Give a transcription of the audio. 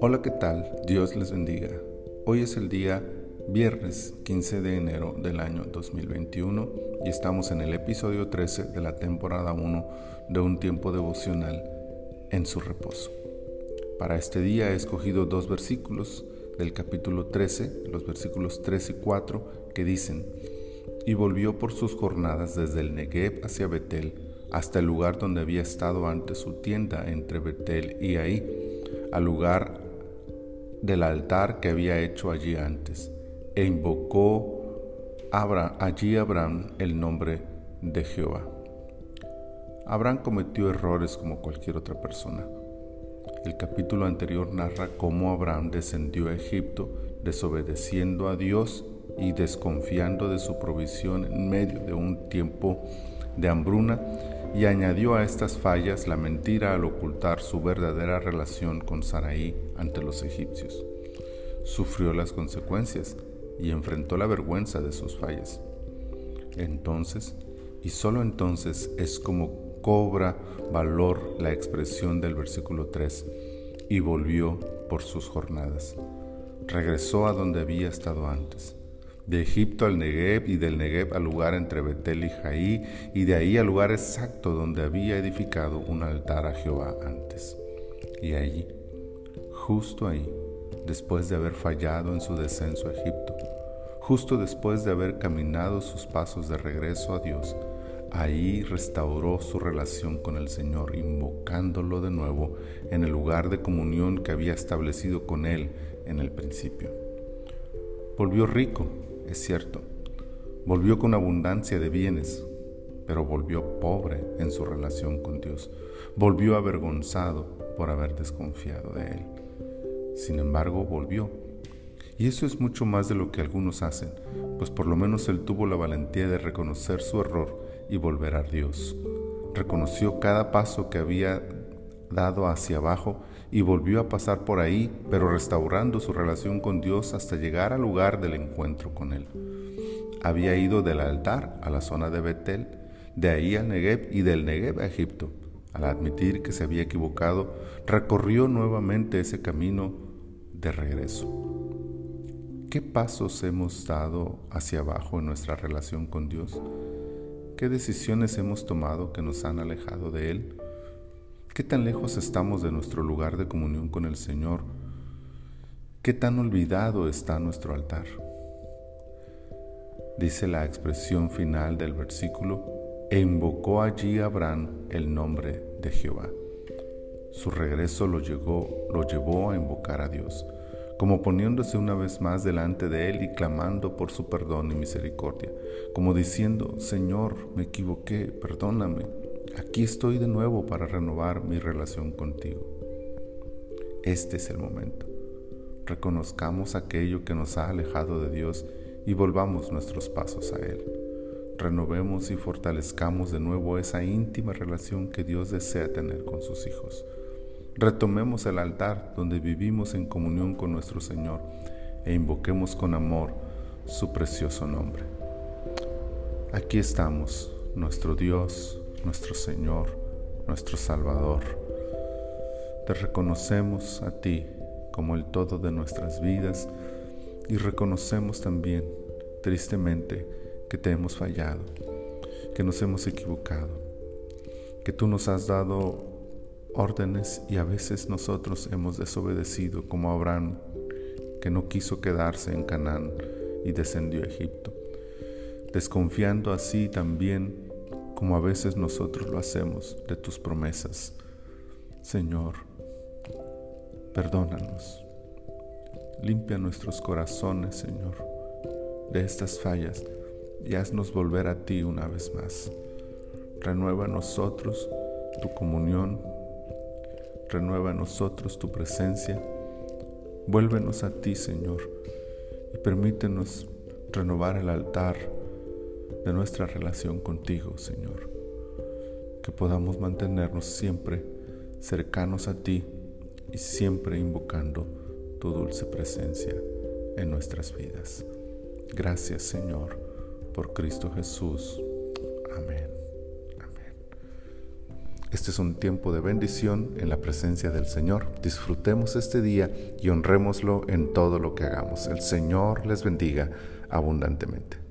Hola, ¿qué tal? Dios les bendiga. Hoy es el día viernes 15 de enero del año 2021 y estamos en el episodio 13 de la temporada 1 de un tiempo devocional en su reposo. Para este día he escogido dos versículos del capítulo 13, los versículos 3 y 4, que dicen, y volvió por sus jornadas desde el Negev hacia Betel, hasta el lugar donde había estado antes su tienda entre Betel y ahí, al lugar del altar que había hecho allí antes, e invocó allí Abraham el nombre de Jehová. Abraham cometió errores como cualquier otra persona. El capítulo anterior narra cómo Abraham descendió a Egipto desobedeciendo a Dios y desconfiando de su provisión en medio de un tiempo de hambruna y añadió a estas fallas la mentira al ocultar su verdadera relación con Saraí ante los egipcios. Sufrió las consecuencias y enfrentó la vergüenza de sus fallas. Entonces, y solo entonces es como cobra valor la expresión del versículo 3, y volvió por sus jornadas. Regresó a donde había estado antes de Egipto al Negev y del Negev al lugar entre Betel y Jaí y de ahí al lugar exacto donde había edificado un altar a Jehová antes. Y allí, justo ahí, después de haber fallado en su descenso a Egipto, justo después de haber caminado sus pasos de regreso a Dios, ahí restauró su relación con el Señor, invocándolo de nuevo en el lugar de comunión que había establecido con Él en el principio. Volvió rico es cierto, volvió con abundancia de bienes, pero volvió pobre en su relación con Dios, volvió avergonzado por haber desconfiado de Él. Sin embargo, volvió. Y eso es mucho más de lo que algunos hacen, pues por lo menos Él tuvo la valentía de reconocer su error y volver a Dios. Reconoció cada paso que había dado hacia abajo y volvió a pasar por ahí, pero restaurando su relación con Dios hasta llegar al lugar del encuentro con Él. Había ido del altar a la zona de Betel, de ahí al Negev y del Negev a Egipto. Al admitir que se había equivocado, recorrió nuevamente ese camino de regreso. ¿Qué pasos hemos dado hacia abajo en nuestra relación con Dios? ¿Qué decisiones hemos tomado que nos han alejado de Él? ¿Qué tan lejos estamos de nuestro lugar de comunión con el Señor? ¿Qué tan olvidado está nuestro altar? Dice la expresión final del versículo, e invocó allí Abraham el nombre de Jehová. Su regreso lo, llevó a invocar a Dios, como poniéndose una vez más delante de Él y clamando por su perdón y misericordia, como diciendo, Señor, me equivoqué, perdóname, aquí estoy de nuevo para renovar mi relación contigo. Este es el momento. Reconozcamos aquello que nos ha alejado de Dios y volvamos nuestros pasos a Él. Renovemos y fortalezcamos de nuevo esa íntima relación que Dios desea tener con sus hijos. Retomemos el altar donde vivimos en comunión con nuestro Señor e invoquemos con amor su precioso nombre. Aquí estamos, nuestro Dios, nuestro Señor, nuestro Salvador. Te reconocemos a ti como el todo de nuestras vidas y reconocemos también, tristemente, que te hemos fallado, que nos hemos equivocado, que tú nos has dado órdenes y a veces nosotros hemos desobedecido como Abraham, que no quiso quedarse en Canaán y descendió a Egipto, desconfiando así también como a veces nosotros lo hacemos de tus promesas. Señor, perdónanos. Limpia nuestros corazones, Señor, de estas fallas y haznos volver a ti una vez más. Renueva en nosotros tu comunión, renueva en nosotros tu presencia. Vuélvenos a ti, Señor, y permítenos renovar el altar de nuestra relación contigo, Señor. Que podamos mantenernos siempre cercanos a ti y siempre invocando tu dulce presencia en nuestras vidas. Gracias, Señor, por Cristo Jesús. Amén. Este es un tiempo de bendición en la presencia del Señor. Disfrutemos este día y honrémoslo en todo lo que hagamos. El Señor les bendiga abundantemente.